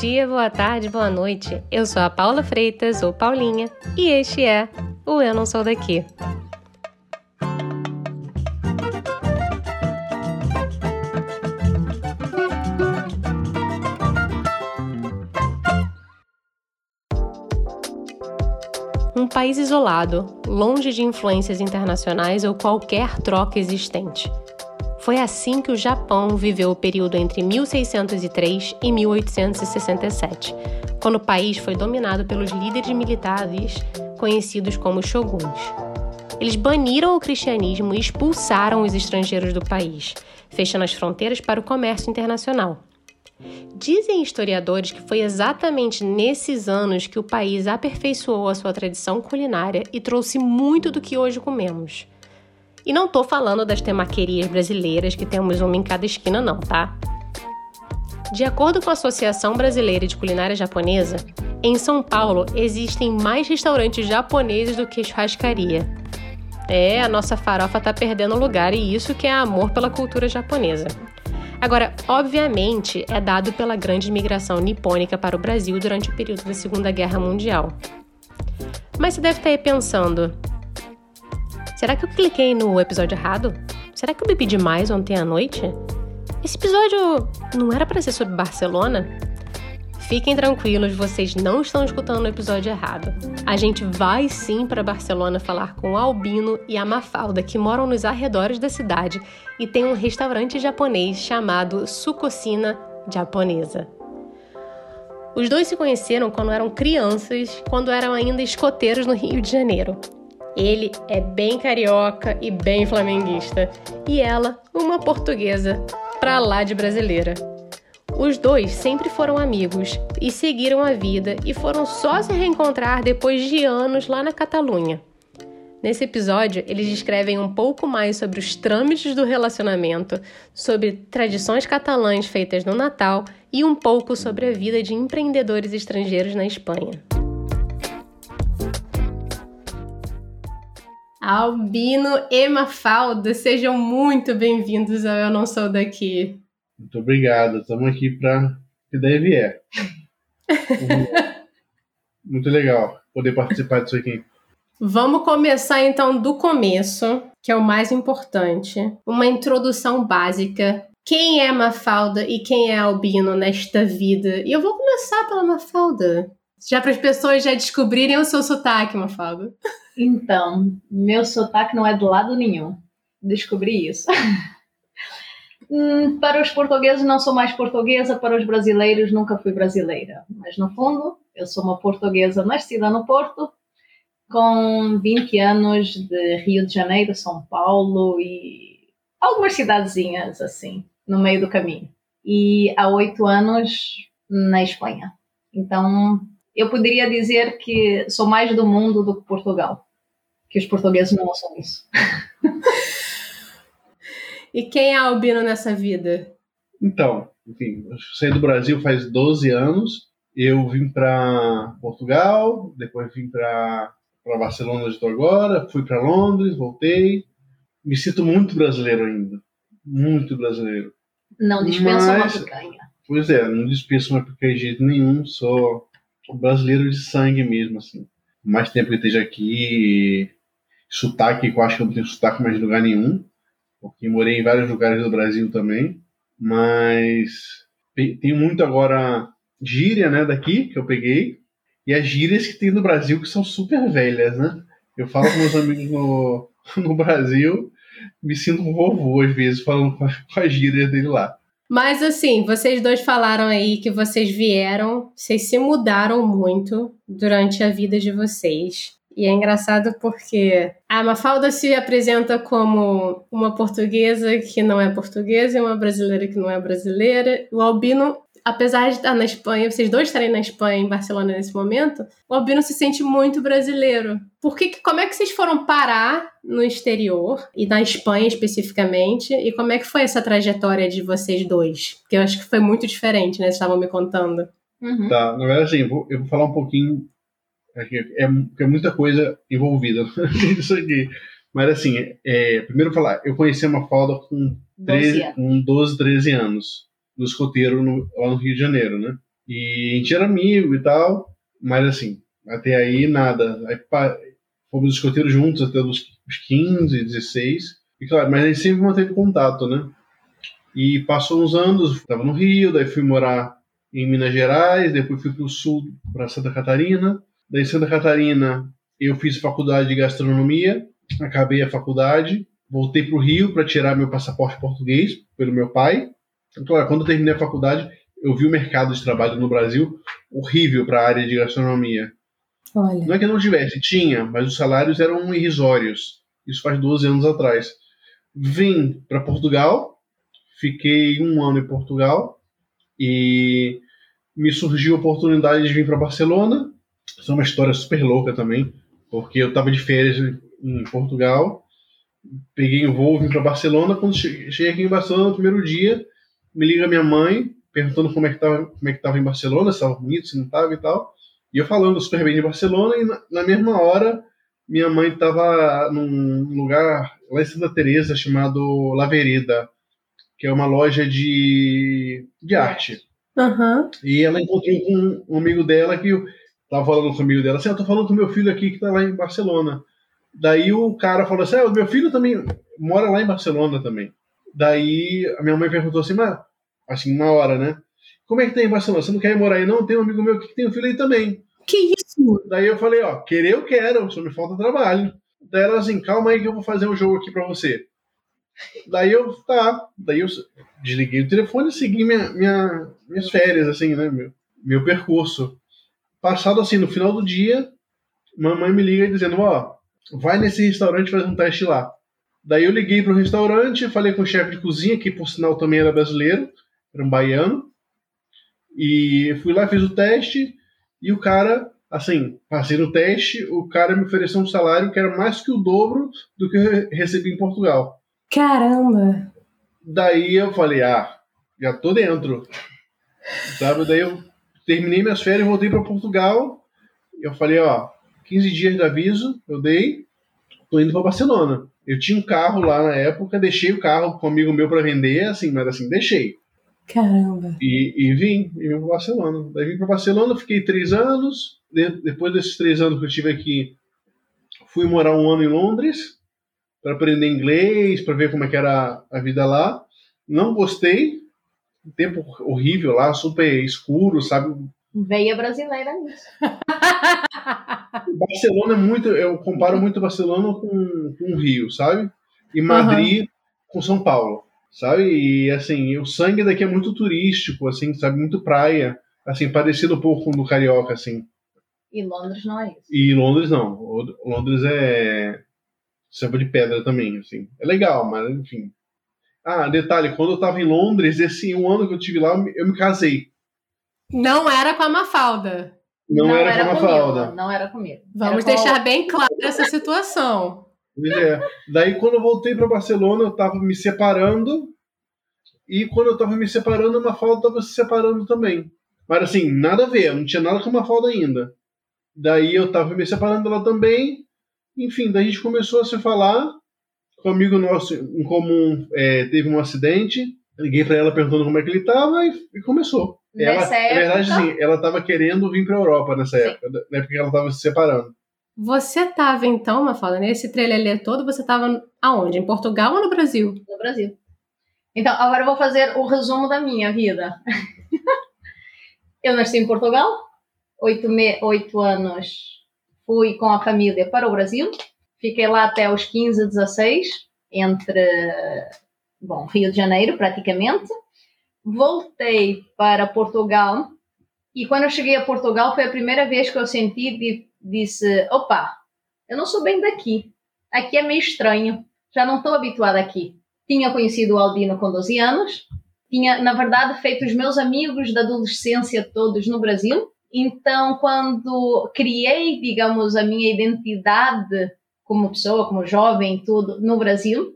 dia, boa tarde, boa noite. Eu sou a Paula Freitas, ou Paulinha, e este é o Eu Não Sou Daqui. Um país isolado, longe de influências internacionais ou qualquer troca existente. Foi assim que o Japão viveu o período entre 1603 e 1867, quando o país foi dominado pelos líderes militares conhecidos como shoguns. Eles baniram o cristianismo e expulsaram os estrangeiros do país, fechando as fronteiras para o comércio internacional. Dizem historiadores que foi exatamente nesses anos que o país aperfeiçoou a sua tradição culinária e trouxe muito do que hoje comemos. E não tô falando das temaquerias brasileiras que temos uma em cada esquina, não, tá? De acordo com a Associação Brasileira de Culinária Japonesa, em São Paulo existem mais restaurantes japoneses do que churrascaria. É, a nossa farofa tá perdendo lugar e isso que é amor pela cultura japonesa. Agora, obviamente, é dado pela grande migração nipônica para o Brasil durante o período da Segunda Guerra Mundial. Mas você deve estar aí pensando: será que eu cliquei no episódio errado? Será que eu bebi demais ontem à noite? Esse episódio não era para ser sobre Barcelona? Fiquem tranquilos, vocês não estão escutando o episódio errado. A gente vai sim para Barcelona falar com o Albino e a Mafalda, que moram nos arredores da cidade e tem um restaurante japonês chamado Sukocina Japonesa. Os dois se conheceram quando eram crianças, quando eram ainda escoteiros no Rio de Janeiro. Ele é bem carioca e bem flamenguista, e ela, uma portuguesa, pra lá de brasileira. Os dois sempre foram amigos e seguiram a vida e foram só se reencontrar depois de anos lá na Catalunha. Nesse episódio, eles descrevem um pouco mais sobre os trâmites do relacionamento, sobre tradições catalãs feitas no Natal e um pouco sobre a vida de empreendedores estrangeiros na Espanha. Albino e Mafalda, sejam muito bem-vindos ao Eu Não Sou Daqui. Muito obrigado. Estamos aqui para que daí vier. Muito legal poder participar disso aqui. Vamos começar então do começo, que é o mais importante. Uma introdução básica. Quem é Mafalda e quem é Albino nesta vida? E eu vou começar pela Mafalda. Já para as pessoas já descobrirem o seu sotaque, Mafalda. Então, meu sotaque não é do lado nenhum. Descobri isso. Hum, para os portugueses não sou mais portuguesa, para os brasileiros nunca fui brasileira. Mas no fundo, eu sou uma portuguesa nascida no Porto, com 20 anos de Rio de Janeiro, São Paulo e algumas cidadezinhas assim, no meio do caminho. E há oito anos na Espanha. Então, eu poderia dizer que sou mais do mundo do que Portugal. Que os portugueses não são isso. E quem é albino nessa vida? Então, enfim, eu saí do Brasil faz 12 anos. Eu vim para Portugal, depois vim para Barcelona, onde estou agora, fui para Londres, voltei. Me sinto muito brasileiro ainda. Muito brasileiro. Não dispensa Mas, uma picanha. Pois é, não dispenso uma picanha de jeito nenhum, sou brasileiro de sangue mesmo, assim. Mais tempo que esteja aqui, sotaque, que eu acho que eu não tenho sotaque mais de lugar nenhum porque morei em vários lugares do Brasil também, mas tem muito agora gíria, né, daqui que eu peguei e as gírias que tem no Brasil que são super velhas, né? Eu falo com meus amigos no, no Brasil, me sinto um vovô às vezes falando com as gírias dele lá. Mas assim, vocês dois falaram aí que vocês vieram, vocês se mudaram muito durante a vida de vocês. E é engraçado porque a Mafalda se apresenta como uma portuguesa que não é portuguesa e uma brasileira que não é brasileira. O Albino, apesar de estar na Espanha, vocês dois estarem na Espanha, em Barcelona nesse momento, o Albino se sente muito brasileiro. Por que, como é que vocês foram parar no exterior e na Espanha especificamente? E como é que foi essa trajetória de vocês dois? Porque eu acho que foi muito diferente, né? Vocês estavam me contando. Uhum. Tá, na verdade, assim, eu vou, eu vou falar um pouquinho é, é muita coisa envolvida nisso aqui. Mas assim, é, primeiro falar, eu conheci a Mafalda com, 13, 12 com 12, 13 anos, no escoteiro no, lá no Rio de Janeiro, né? E a gente era amigo e tal, mas assim, até aí nada. Aí pá, fomos escoteiros juntos até os 15, 16. E claro, mas a gente sempre manteve contato, né? E passou uns anos, estava no Rio, daí fui morar em Minas Gerais, depois fui para o sul, para Santa Catarina. Daí Santa Catarina eu fiz faculdade de gastronomia, acabei a faculdade, voltei para o Rio para tirar meu passaporte português pelo meu pai. Claro, quando eu terminei a faculdade, eu vi o mercado de trabalho no Brasil horrível para a área de gastronomia. Olha. Não é que não tivesse, tinha, mas os salários eram irrisórios. Isso faz 12 anos atrás. Vim para Portugal, fiquei um ano em Portugal e me surgiu a oportunidade de vir para Barcelona. Isso é uma história super louca também, porque eu estava de férias em Portugal, peguei um voo, vim para Barcelona. Quando cheguei aqui em Barcelona, no primeiro dia, me liga minha mãe perguntando como é que estava como é que tava em Barcelona, se estava bonito, se não estava e tal. E eu falando super bem de Barcelona, e na, na mesma hora, minha mãe estava num lugar lá em Santa Teresa chamado La Vereda, que é uma loja de, de arte. Uhum. E ela encontrou com um amigo dela que estava falando com o amigo dela assim, eu tô falando com meu filho aqui que está lá em Barcelona. Daí o cara falou assim, ah, meu filho também mora lá em Barcelona também. Daí a minha mãe perguntou assim, mas assim, uma hora, né? Como é que tem em Barcelona? Você não quer ir morar aí? Não, tem um amigo meu que tem um filho aí também. Que isso? Daí eu falei, ó, querer eu quero, só me falta trabalho. Daí ela assim, calma aí que eu vou fazer um jogo aqui pra você. Daí eu, tá. Daí eu desliguei o telefone e segui minha, minha, minhas férias, assim, né? Meu, meu percurso. Passado assim, no final do dia, mamãe me liga dizendo, ó, vai nesse restaurante fazer um teste lá. Daí eu liguei pro restaurante, falei com o chefe de cozinha, que por sinal também era brasileiro, era um baiano. E fui lá, fiz o teste, e o cara, assim, passei no teste, o cara me ofereceu um salário que era mais que o dobro do que eu recebi em Portugal. Caramba! Daí eu falei, ah, já tô dentro. Sabe? Daí eu terminei minhas férias, voltei para Portugal. Eu falei, ó, 15 dias de aviso, eu dei, tô indo para Barcelona. Eu tinha um carro lá na época, deixei o carro com um amigo meu para vender, assim, mas assim, deixei. Caramba! E, e vim, e vim para Barcelona. Daí vim para Barcelona, fiquei três anos. De, depois desses três anos que eu tive aqui, fui morar um ano em Londres para aprender inglês, para ver como é que era a vida lá. Não gostei, tempo horrível lá, super escuro, sabe? Veia brasileira nisso. Barcelona é muito, eu comparo muito Barcelona com, com o Rio, sabe? E Madrid uhum. com São Paulo, sabe? E assim, o sangue daqui é muito turístico, assim, sabe? Muito praia, assim, parecido um pouco com o do carioca, assim. E Londres não é isso. E Londres não. Londres é selva de pedra também, assim. É legal, mas enfim. Ah, detalhe, quando eu tava em Londres, esse um ano que eu tive lá, eu me casei. Não era com a Mafalda. Não, não era, era, com a Mafalda. Comigo, não era comigo. Vamos era deixar com... bem claro essa situação. Pois é. Daí, quando eu voltei para Barcelona, eu tava me separando. E quando eu tava me separando, a Mafalda tava se separando também. Mas assim, nada a ver, não tinha nada com a Mafalda ainda. Daí eu tava me separando dela também. Enfim, daí a gente começou a se falar. Com um amigo nosso em comum é, teve um acidente. Liguei para ela perguntando como é que ele tava e, e começou. Ela, nessa época... Na verdade, sim, ela estava querendo vir para a Europa nessa sim. época, na época que ela estava se separando. Você estava então, Mafalda, nesse trelelê todo, você estava aonde? Em Portugal ou no Brasil? No Brasil. Então, agora eu vou fazer o resumo da minha vida. eu nasci em Portugal, oito, me... oito anos fui com a família para o Brasil, fiquei lá até os 15, 16, entre, bom, Rio de Janeiro praticamente. Voltei para Portugal e quando eu cheguei a Portugal foi a primeira vez que eu senti, de, disse, opa, eu não sou bem daqui, aqui é meio estranho, já não estou habituada aqui. Tinha conhecido o Albino com 12 anos, tinha, na verdade, feito os meus amigos da adolescência todos no Brasil, então, quando criei, digamos, a minha identidade como pessoa, como jovem, tudo no Brasil,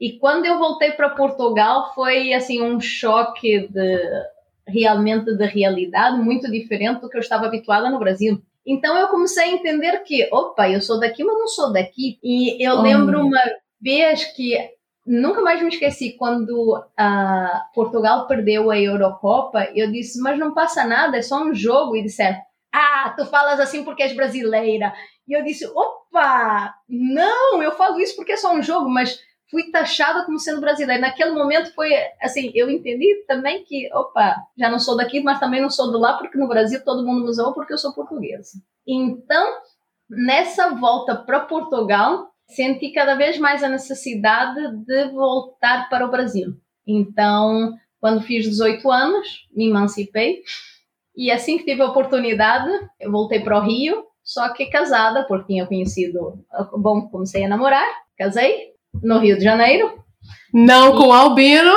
e quando eu voltei para Portugal, foi assim um choque de realmente de realidade muito diferente do que eu estava habituada no Brasil. Então eu comecei a entender que, opa, eu sou daqui, mas não sou daqui. E eu lembro uma vez que nunca mais me esqueci quando uh, Portugal perdeu a Eurocopa. Eu disse, mas não passa nada, é só um jogo. E disseram, ah, tu falas assim porque és brasileira. E eu disse, opa, não, eu falo isso porque é só um jogo, mas fui taxada como sendo brasileira. Naquele momento foi assim, eu entendi também que, opa, já não sou daqui, mas também não sou do lá, porque no Brasil todo mundo me usou porque eu sou portuguesa. Então, nessa volta para Portugal, senti cada vez mais a necessidade de voltar para o Brasil. Então, quando fiz 18 anos, me emancipei e assim que tive a oportunidade, eu voltei para o Rio, só que casada, porque tinha conhecido, bom, comecei a namorar, casei no Rio de Janeiro. Não e, com Albino.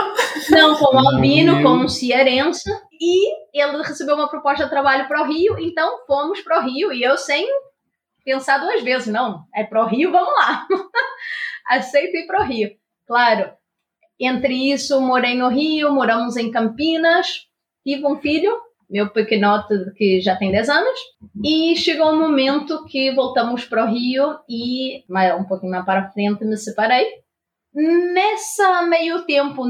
Não com Albino, com um cearense. E ele recebeu uma proposta de trabalho para o Rio, então fomos para o Rio e eu sem pensar duas vezes, não, é para o Rio, vamos lá. Aceito ir para o Rio. Claro, entre isso, morei no Rio, moramos em Campinas, tive um filho, meu pequenote que já tem 10 anos, e chegou um momento que voltamos para o Rio e, um pouquinho mais para frente, me separei. Nessa meio tempo,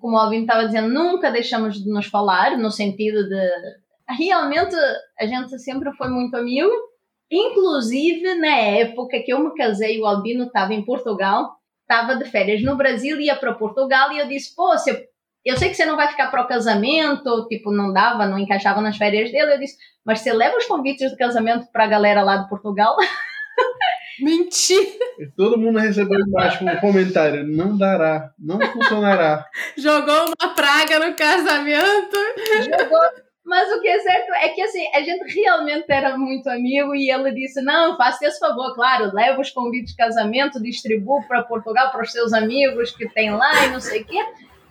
como o Alvin estava dizendo, nunca deixamos de nos falar, no sentido de. Realmente, a gente sempre foi muito amigo, Inclusive, na época que eu me casei, o Albino estava em Portugal, estava de férias no Brasil, ia para Portugal, e eu disse: Pô, se eu, eu sei que você não vai ficar para o casamento, tipo, não dava, não encaixava nas férias dele. Eu disse: Mas você leva os convites de casamento para a galera lá de Portugal? Mentira! E todo mundo recebeu embaixo um comentário: não dará, não funcionará. Jogou uma praga no casamento. Jogou mas o que é certo é que assim, a gente realmente era muito amigo e ele disse: Não, faça esse favor, claro, leva os convites de casamento, distribua para Portugal para os seus amigos que tem lá e não sei o quê.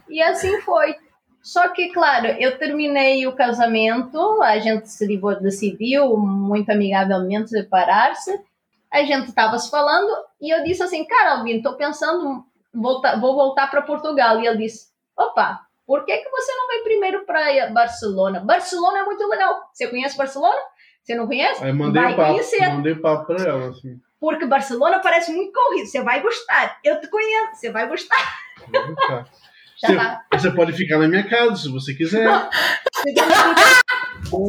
E assim foi. Só que, claro, eu terminei o casamento, a gente se decidiu muito amigavelmente separar-se, a gente estava se falando e eu disse assim: Cara, Alvin, estou pensando, voltar, vou voltar para Portugal. E ele disse: Opa, por que, que você não vai primeiro para Barcelona? Barcelona é muito legal. Você conhece Barcelona? Você não conhece? Aí mandei vai papo, conhecer. Mandei papo para ela, assim. Porque Barcelona parece muito corrido. Você vai gostar. Eu te conheço. Você vai gostar. Você, tá. você, pode ficar na minha casa se você quiser.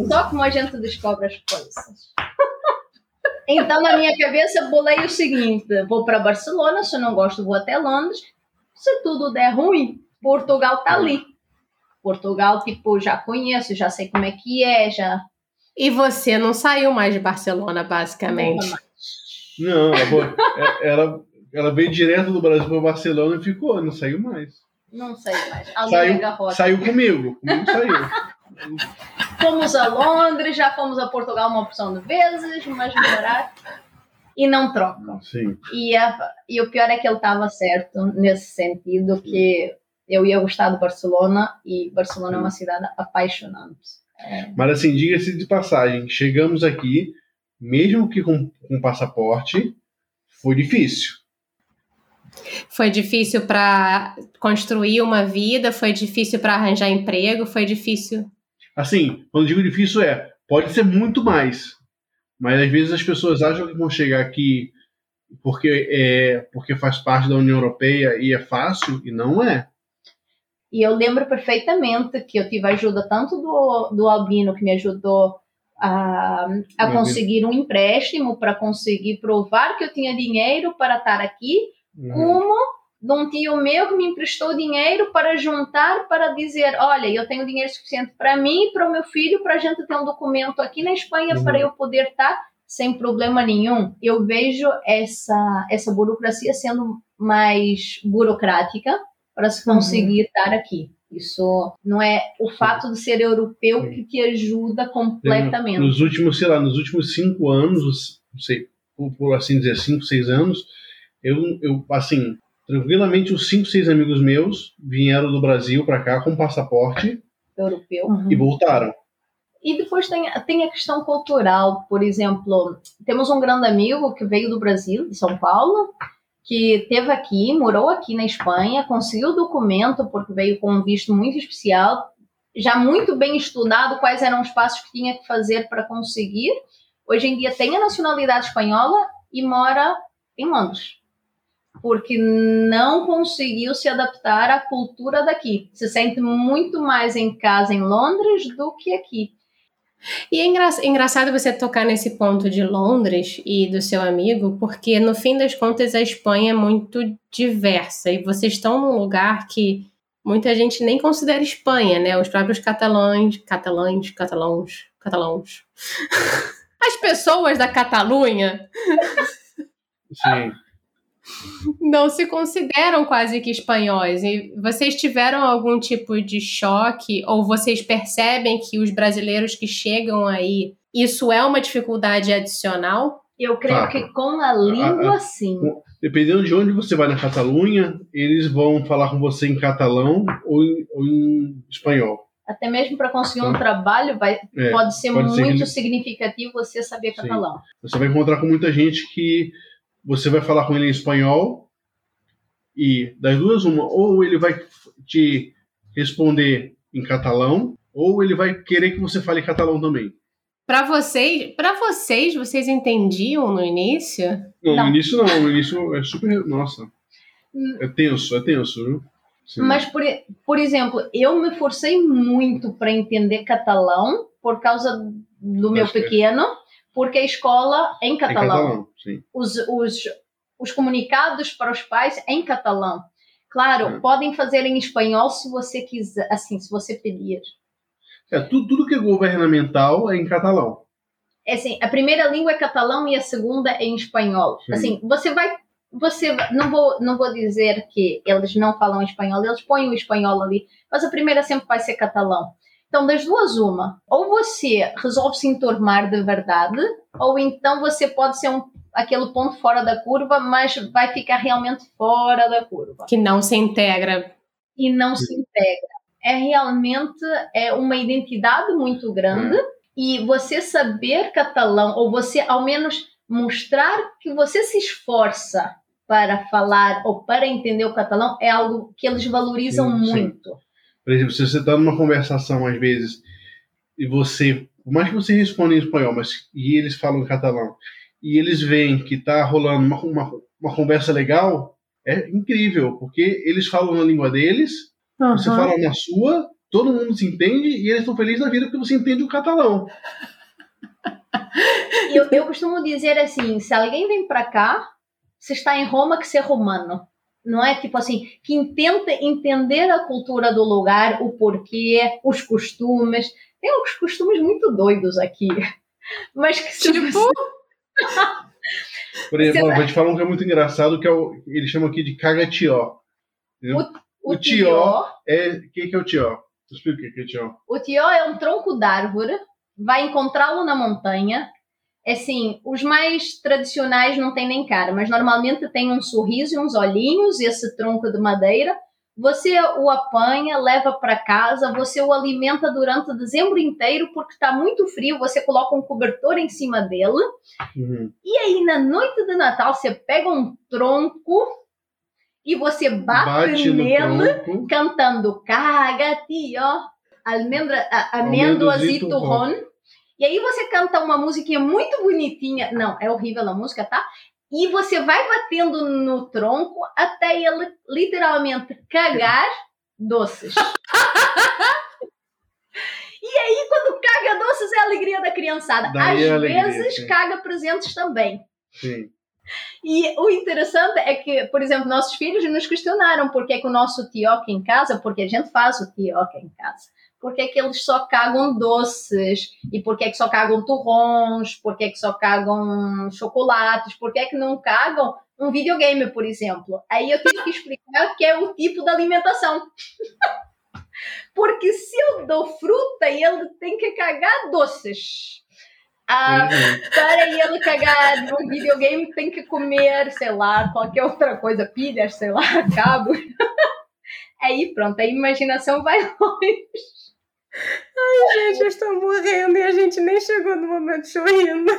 Só como a gente descobre as coisas. Então, na minha cabeça, bolei o seguinte: vou para Barcelona, se eu não gosto, vou até Londres. Se tudo der ruim, Portugal tá ali. Portugal, tipo, já conheço, já sei como é que é, já. E você não saiu mais de Barcelona, basicamente? Não, ela, é, ela, ela veio direto do Brasil para Barcelona e ficou, não saiu mais. Não saiu mais. saiu, saiu comigo, comigo saiu. Fomos a Londres, já fomos a Portugal uma opção de vezes, mas morar e não trocam. Sim. E, a, e o pior é que ele estava certo nesse sentido, que eu ia gostar de Barcelona e Barcelona é uma cidade apaixonante. É. Mas assim, diga-se de passagem, chegamos aqui, mesmo que com, com passaporte, foi difícil. Foi difícil para construir uma vida, foi difícil para arranjar emprego, foi difícil. Assim, quando digo difícil é, pode ser muito mais, mas às vezes as pessoas acham que vão chegar aqui porque é porque faz parte da União Europeia e é fácil e não é. E eu lembro perfeitamente que eu tive ajuda tanto do, do Albino, que me ajudou a, a conseguir um empréstimo para conseguir provar que eu tinha dinheiro para estar aqui, uhum. como de um tio meu que me emprestou dinheiro para juntar para dizer, olha, eu tenho dinheiro suficiente para mim e para o meu filho para a gente ter um documento aqui na Espanha uhum. para eu poder estar sem problema nenhum. Eu vejo essa essa burocracia sendo mais burocrática para se conseguir uhum. estar aqui. Isso não é o fato de ser europeu que te ajuda completamente. Nos últimos, sei lá, nos últimos cinco anos, não sei, por, por assim dizer, cinco, seis anos, eu, eu assim, tranquilamente, os cinco, seis amigos meus vieram do Brasil para cá com passaporte europeu e voltaram. E depois tem, tem a questão cultural, por exemplo, temos um grande amigo que veio do Brasil, de São Paulo, que teve aqui, morou aqui na Espanha, conseguiu o documento porque veio com um visto muito especial, já muito bem estudado quais eram os passos que tinha que fazer para conseguir. Hoje em dia tem a nacionalidade espanhola e mora em Londres. Porque não conseguiu se adaptar à cultura daqui. Se sente muito mais em casa em Londres do que aqui. E é engraçado você tocar nesse ponto de Londres e do seu amigo, porque no fim das contas a Espanha é muito diversa e vocês estão num lugar que muita gente nem considera Espanha, né? Os próprios catalães, catalães, catalãos, catalãos. As pessoas da Catalunha. Sim não se consideram quase que espanhóis. E vocês tiveram algum tipo de choque ou vocês percebem que os brasileiros que chegam aí, isso é uma dificuldade adicional? Eu creio ah, que com a língua, ah, ah, sim. Dependendo de onde você vai na Catalunha, eles vão falar com você em catalão ou em, ou em espanhol. Até mesmo para conseguir um trabalho, vai, é, pode ser pode muito ser... significativo você saber catalão. Sim. Você vai encontrar com muita gente que você vai falar com ele em espanhol e das duas uma, ou ele vai te responder em catalão, ou ele vai querer que você fale catalão também. Para vocês, para vocês, vocês entendiam no início? Não, não, no início não, no início é super, nossa. É tenso, é tenso, viu? Sim. Mas, por, por exemplo, eu me forcei muito para entender catalão por causa do meu pequeno porque a escola é em catalão. Em catalão os, os, os comunicados para os pais é em catalão. Claro, é. podem fazer em espanhol se você quiser, assim, se você pedir. É, tudo, tudo que é governamental é em catalão. É assim, a primeira língua é catalão e a segunda é em espanhol. Sim. Assim, você vai você não vou não vou dizer que eles não falam espanhol, eles põem o espanhol ali, mas a primeira sempre vai ser catalão. Então, das duas, uma. Ou você resolve se entormar de verdade, ou então você pode ser um, aquele ponto fora da curva, mas vai ficar realmente fora da curva. Que não se integra. E não se integra. É realmente é uma identidade muito grande hum. e você saber catalão, ou você ao menos mostrar que você se esforça para falar ou para entender o catalão, é algo que eles valorizam sim, muito. Sim. Por exemplo, se você está numa conversação às vezes e você, por mais que você responda em espanhol, mas e eles falam em catalão, e eles veem que está rolando uma, uma, uma, conversa legal, é incrível, porque eles falam na língua deles, uhum. você fala na sua, todo mundo se entende e eles estão felizes na vida porque você entende o catalão. Eu, eu costumo dizer assim: se alguém vem para cá, se está em Roma, que ser romano não é tipo assim, que tenta entender a cultura do lugar, o porquê, os costumes. Tem uns costumes muito doidos aqui, mas que se tipo... Você... Por exemplo, vou te falar um que é muito engraçado, que é o, ele chama aqui de cagatió. O, o, o tió é... O que, que é o tió? Explica o que é o tió. O tió é um tronco d'árvore, vai encontrá-lo na montanha, assim, os mais tradicionais não têm nem cara, mas normalmente tem um sorriso e uns olhinhos, esse tronco de madeira. Você o apanha, leva para casa, você o alimenta durante dezembro inteiro porque está muito frio, você coloca um cobertor em cima dele. Uhum. E aí, na noite de Natal, você pega um tronco e você bate, bate nele, cantando Caga, tio, almendra, amêndoas e turrón. E aí você canta uma musiquinha muito bonitinha. Não, é horrível a música, tá? E você vai batendo no tronco até ele literalmente cagar doces. e aí, quando caga doces, é a alegria da criançada. Daí Às é vezes, sim. caga presentes também. Sim. E o interessante é que, por exemplo, nossos filhos nos questionaram por que, que o nosso tioca em casa, porque a gente faz o tioca em casa por que, que eles só cagam doces, e por que, que só cagam turrons, por que, que só cagam chocolates, por que, que não cagam um videogame, por exemplo. Aí eu tive que explicar que é o tipo da alimentação. Porque se eu dou fruta, ele tem que cagar doces. Ah, uhum. para ele cagar no videogame, tem que comer, sei lá, qualquer outra coisa, pilhas, sei lá, cabo. Aí pronto, a imaginação vai longe. Ai, gente, eu estou morrendo e a gente nem chegou no momento chorrindo.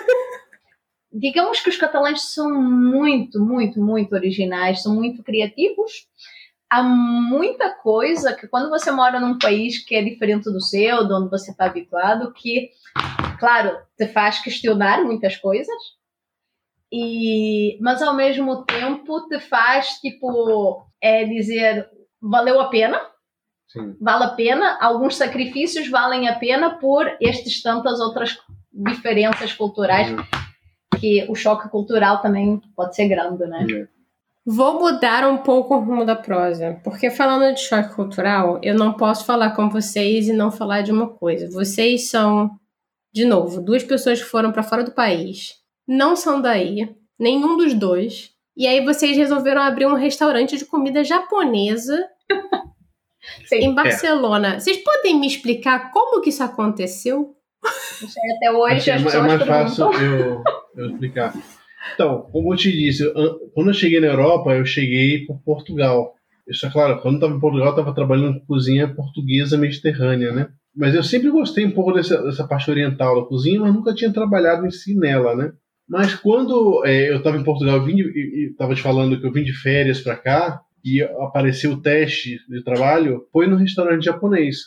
Digamos que os catalães são muito, muito, muito originais, são muito criativos. Há muita coisa que quando você mora num país que é diferente do seu, de onde você está habituado, que, claro, te faz questionar muitas coisas. e mas ao mesmo tempo te faz tipo é dizer valeu a pena Sim. vale a pena alguns sacrifícios valem a pena por estas tantas outras diferenças culturais Uhum. que o choque cultural também pode ser grande né É. Vou mudar um pouco o rumo da prosa, porque falando de choque cultural, eu não posso falar com vocês e não falar de uma coisa. Vocês são, de novo, duas pessoas que foram para fora do país, não são daí, nenhum dos dois, e aí vocês resolveram abrir um restaurante de comida japonesa Sim, em Barcelona. Vocês podem me explicar como que isso aconteceu? até hoje é as é pessoas mais perguntam. fácil eu, eu explicar. Então, como eu te disse, eu- quando eu cheguei na Europa, eu cheguei por Portugal. Isso é claro, quando eu estava em Portugal, eu estava trabalhando com cozinha portuguesa mediterrânea, né? Mas eu sempre gostei um pouco dessa, dessa parte oriental da cozinha, mas nunca tinha trabalhado em si nela, né? Mas quando é, eu estava em Portugal, eu vim de- e estava te falando que eu vim de férias para cá e apareceu o teste de trabalho, foi no restaurante japonês.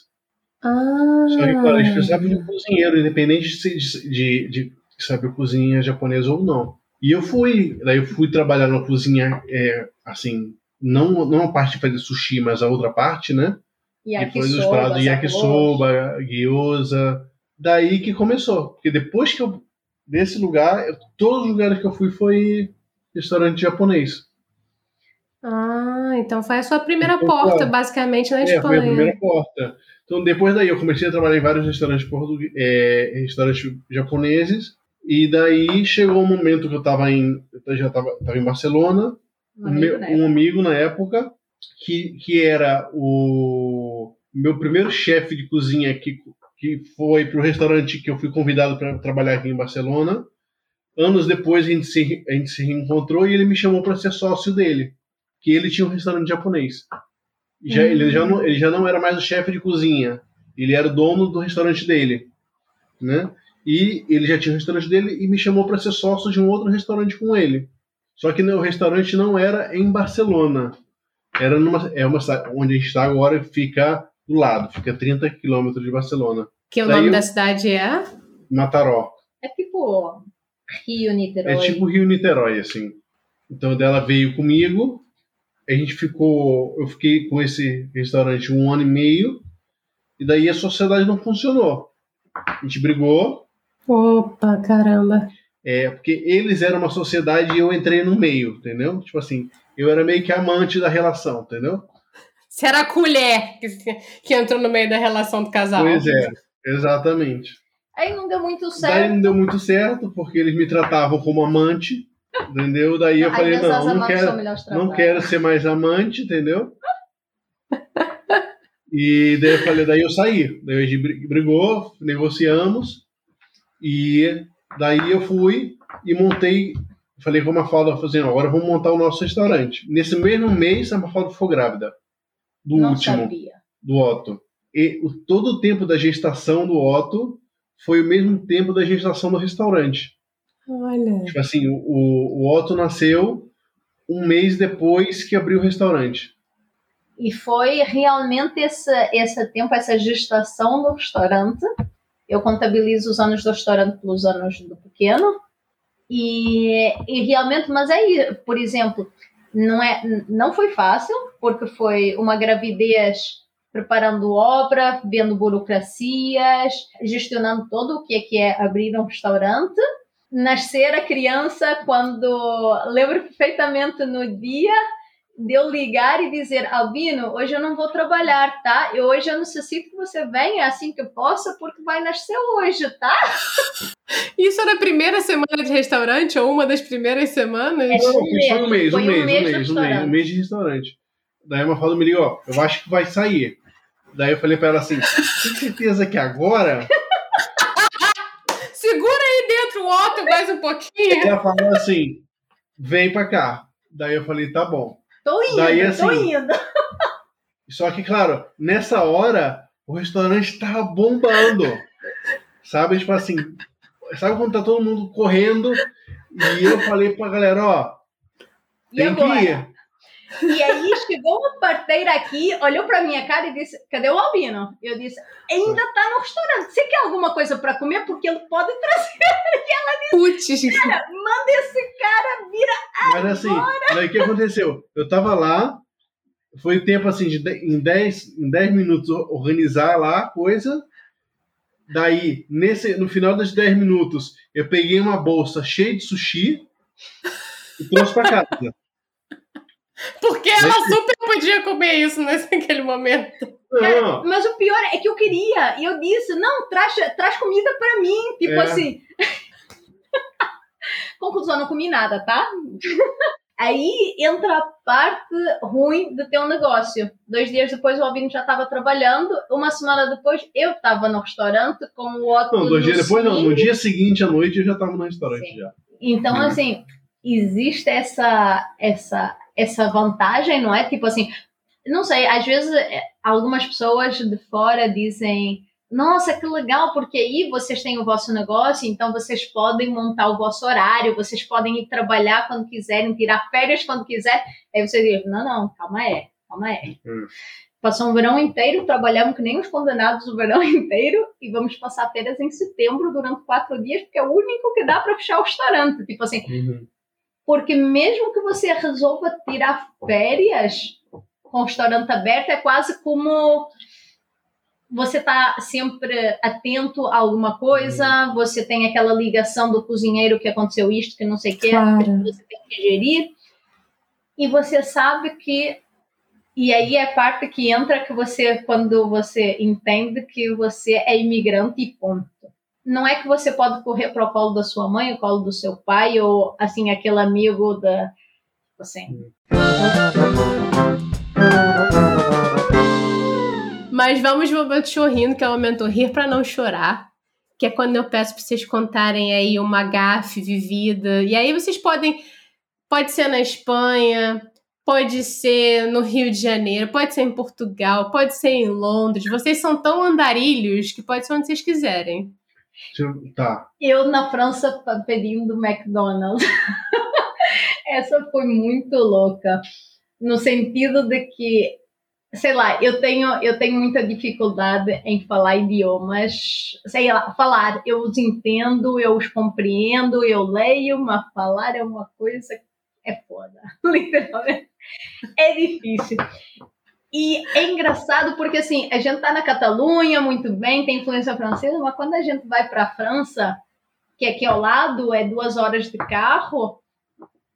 Ah, Só que, claro, eles precisavam de um cozinheiro, independente de, de, de saber cozinha japonesa ou não. E eu fui, daí eu fui trabalhar na cozinha, é, assim, não, não a parte de fazer sushi, mas a outra parte, né? Depois Yakisoba, pratos de arroz. yakisoba, gyoza. Daí que começou. Porque depois que eu, desse lugar, todos os lugares que eu fui foi restaurante japonês. Ah, então foi a sua primeira Então, porta, claro. basicamente, na É, foi a Espanha. primeira porta. Então, depois daí, eu comecei a trabalhar em vários restaurantes, portugue- é, restaurantes japoneses. E daí chegou um momento que eu estava em, eu já estava em Barcelona, Um amigo, meu- um amigo na época, que, que era o meu primeiro chefe de cozinha que, que foi para o restaurante que eu fui convidado para trabalhar aqui em Barcelona. Anos depois a gente se, a gente se reencontrou e ele me chamou para ser sócio dele, que ele tinha um restaurante japonês. Já, Hum. ele, já não, ele já não era mais o chefe de cozinha, ele era o dono do restaurante dele, né? E ele já tinha o restaurante dele e me chamou para ser sócio de um outro restaurante com ele. Só que o restaurante não era em Barcelona. Era numa é uma onde a gente está agora, fica do lado, fica a 30 quilômetros de Barcelona. Que o Daí nome eu- da cidade é? Mataró. É tipo Rio, Niterói. É tipo Rio Niterói, assim. Então dela veio comigo, a gente ficou. Eu fiquei com esse restaurante um ano e meio, e daí a sociedade não funcionou. A gente brigou, Opa, caramba. é, porque eles eram uma sociedade e eu entrei no meio, entendeu? Tipo assim, eu era meio que amante da relação, entendeu? Você era a colher que, que entrou no meio da relação do casal. Pois é, exatamente. Aí não deu muito Daí certo. não deu muito certo, porque eles me tratavam como amante, entendeu? Daí eu Às falei, não, não quero, não quero ser mais amante, entendeu? E daí eu falei, daí eu saí. Daí a gente bri- brigou, negociamos, e daí eu fui e montei. Falei com a Mafalda, falei assim, agora vamos montar o nosso restaurante. Nesse mesmo mês, a Mafalda ficou grávida. Do Não último sabia. do Otto. E o, todo o tempo da gestação do Otto foi o mesmo tempo da gestação do restaurante. Olha. Tipo assim, o, o, Otto nasceu um mês depois que abriu o restaurante. E foi realmente esse, esse tempo, essa gestação do restaurante. Eu contabilizo os anos do restaurante pelos anos do pequeno. E, e realmente, mas aí, por exemplo, não, é, não foi fácil, porque foi uma gravidez preparando obra, vendo burocracias, gestionando todo o que é, que é abrir um restaurante. Nascer a criança quando. Lembro perfeitamente no dia de eu ligar e dizer, Albino, hoje eu não vou trabalhar, tá? Eu hoje eu necessito que você venha assim que possa, porque vai nascer hoje, tá? Isso era a primeira semana de restaurante ou uma das primeiras semanas? É. Não, foi um mês, Foi um um mês, um mês mês, no um mês, um mês de restaurante. Daí a Mafalda me ligou, ó, eu acho que vai sair. Daí eu falei pra ela assim, tem certeza que agora? O Otto mais um pouquinho. Ela falou assim, vem pra cá. Daí eu falei, tá bom. Tô indo, Daí, tô assim, indo. Só que, claro, nessa hora, o restaurante tava bombando. Sabe? Tipo assim, sabe quando tá todo mundo correndo? E eu falei pra galera, ó, E tem que ir. E aí chegou uma parteira aqui, olhou para minha cara e disse: Cadê o Albino? Eu disse: Ainda está no restaurante. Você quer alguma coisa para comer? Porque ele pode trazer. E ela disse: Putz. Cara, manda esse cara vir Mas assim, daí o que aconteceu? Eu tava lá, foi o tempo assim, de, em 10 em dez minutos organizar lá a coisa. Daí, nesse, no final dos 10 minutos, eu peguei uma bolsa cheia de sushi e trouxe para casa. Porque ela super podia comer isso naquele momento. Cara, mas o pior é que eu queria. E eu disse, não, traz, traz comida para mim. Tipo é. assim. Conclusão, não comi nada, tá? Aí entra a parte ruim do teu negócio. Dois dias depois o Albino já estava trabalhando. Uma semana depois eu estava no restaurante com o outro. Não, dois dias depois não. No dia seguinte à noite eu já estava no restaurante Sim. já. Então, uhum. assim, existe essa, essa, essa vantagem, não é? Tipo assim, não sei, às vezes é, algumas pessoas de fora dizem nossa, que legal, porque aí vocês têm o vosso negócio, então vocês podem montar o vosso horário, vocês podem ir trabalhar quando quiserem, tirar férias quando quiser. Aí você diz, não, não, calma aí, calma aí. Hum. Passou um verão inteiro, trabalhamos que nem os condenados o verão inteiro e vamos passar férias em setembro durante quatro dias, porque é o único que dá para fechar o restaurante. Tipo assim, uhum. Porque mesmo que você resolva tirar férias com o restaurante aberto, é quase como você está sempre atento a alguma coisa, uhum. você tem aquela ligação do cozinheiro que aconteceu isto, que não sei o que, claro. você tem que gerir, e você sabe que e aí é a parte que entra que você quando você entende que você é imigrante e ponto. Não é que você pode correr para o colo da sua mãe, o colo do seu pai ou assim aquele amigo da assim. Uhum. Mas vamos no momento chorrindo, que é o momento rir para não chorar. Que é quando eu peço para vocês contarem aí uma gafe vivida. E aí vocês podem. Pode ser na Espanha, pode ser no Rio de Janeiro, pode ser em Portugal, pode ser em Londres. Vocês são tão andarilhos que pode ser onde vocês quiserem. Tá. Eu na França pedindo McDonald's. Essa foi muito louca. No sentido de que sei lá, eu tenho, eu tenho muita dificuldade em falar idiomas, sei lá, falar, eu os entendo, eu os compreendo, eu leio, mas falar é uma coisa é foda, literalmente. É difícil. E é engraçado porque, assim, a gente tá na Catalunha, muito bem, tem influência francesa, mas quando a gente vai para a França, que é aqui ao lado, é duas horas de carro,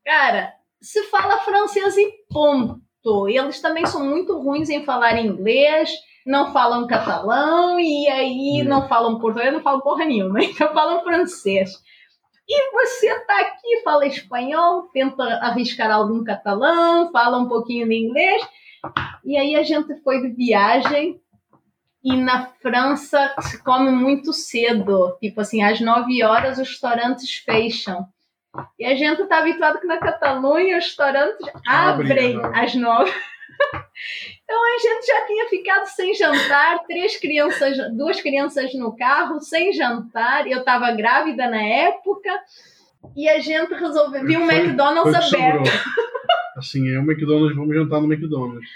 cara, se fala francês e ponto eles também são muito ruins em falar inglês, não falam catalão e aí hum. não falam português, não falam porra nenhuma, então falam francês. E você tá aqui, fala espanhol, tenta arriscar algum catalão, fala um pouquinho de inglês. E aí a gente foi de viagem e na França se come muito cedo. Tipo assim, às 9 horas os restaurantes fecham. E a gente está habituado que na Catalunha os restaurantes abrem né? às nove. Então a gente já tinha ficado sem jantar, três crianças, duas crianças no carro, sem jantar. Eu estava grávida na época e a gente resolveu. Viu um McDonald's foi aberto. Assim, é o McDonald's, vamos jantar no McDonald's.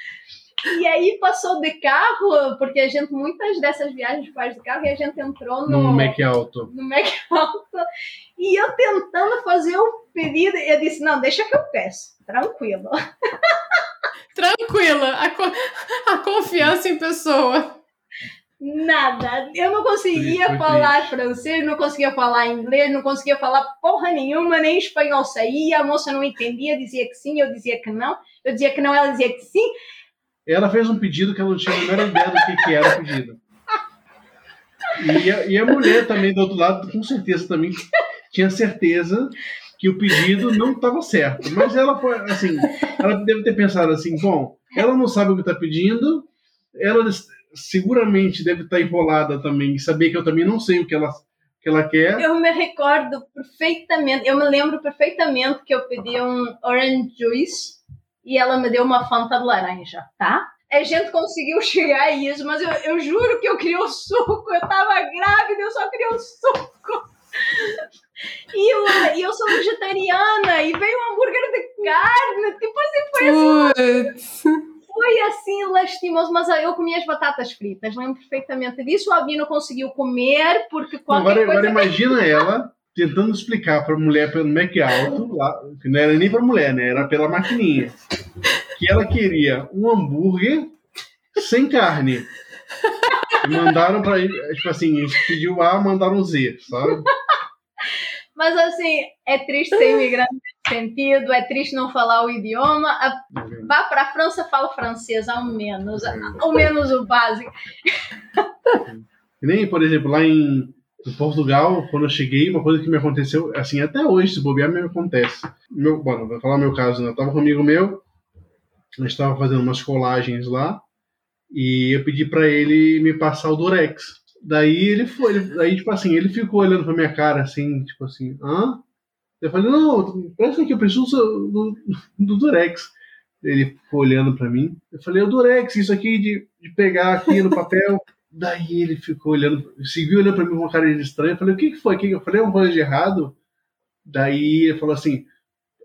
E aí passou de carro, porque a gente, muitas dessas viagens faz de carro, e a gente entrou no, no Mac Alto. No Mac Alto. E eu tentando fazer o pedido, eu disse, não, deixa que eu peço. Tranquilo. Tranquila. A, co a confiança em pessoa. Nada. Eu não conseguia foi falar triste. francês, não conseguia falar inglês, não conseguia falar porra nenhuma, nem espanhol saía. A moça não entendia, dizia que sim, eu dizia que não. Eu dizia que não, ela dizia que sim. Ela fez um pedido que ela não tinha a menor ideia do que, que era o pedido. E a, e a mulher também, do outro lado, com certeza também tinha certeza que o pedido não estava certo. Mas ela foi, assim, ela deve ter pensado assim, bom, ela não sabe o que está pedindo, ela seguramente deve estar tá enrolada também, saber que eu também não sei o que ela, que ela quer. Eu me recordo perfeitamente, eu me lembro perfeitamente que eu pedi um orange juice e ela me deu uma fanta de laranja, tá? A gente conseguiu chegar a isso, mas eu, eu juro que eu queria o suco. Eu tava grávida, eu só queria o suco. E eu, e eu sou vegetariana e veio um hambúrguer de carne. Tipo assim, foi assim. Foi assim lastimoso, mas eu comi as batatas fritas, lembro perfeitamente disso. O Albino conseguiu comer, porque qualquer Agora, coisa. agora imagina ela tentando explicar pra mulher pelo Mac Alto, lá, que não era nem pra mulher, né? Era pela maquininha. Que ela queria um hambúrguer sem carne. E mandaram pra tipo assim, a gente pediu A, mandaram Z, sabe? Mas assim, é triste ser imigrante nesse sentido, é triste não falar o idioma. A- Vá para a França, fala francês, ao menos, ao menos o básico. Nem, por exemplo, lá em, em Portugal, quando eu cheguei, uma coisa que me aconteceu, assim, até hoje, se bobear, me acontece. Meu, bom, vou falar meu caso, né? Eu tava com um amigo meu, a gente tava fazendo umas colagens lá, e eu pedi pra ele me passar o Durex. Daí ele foi, ele, daí, tipo assim, ele ficou olhando pra minha cara, assim, tipo assim, hã? Eu falei, não, presta que eu preciso do, do Durex. Ele ficou olhando pra mim. Eu falei, o Durex, isso aqui de, de pegar aqui no papel. Daí ele ficou olhando, seguiu olhando pra mim com uma cara de estranho. Eu falei, o que, que foi? Que eu falei? Uma coisa de errado? Daí ele falou assim.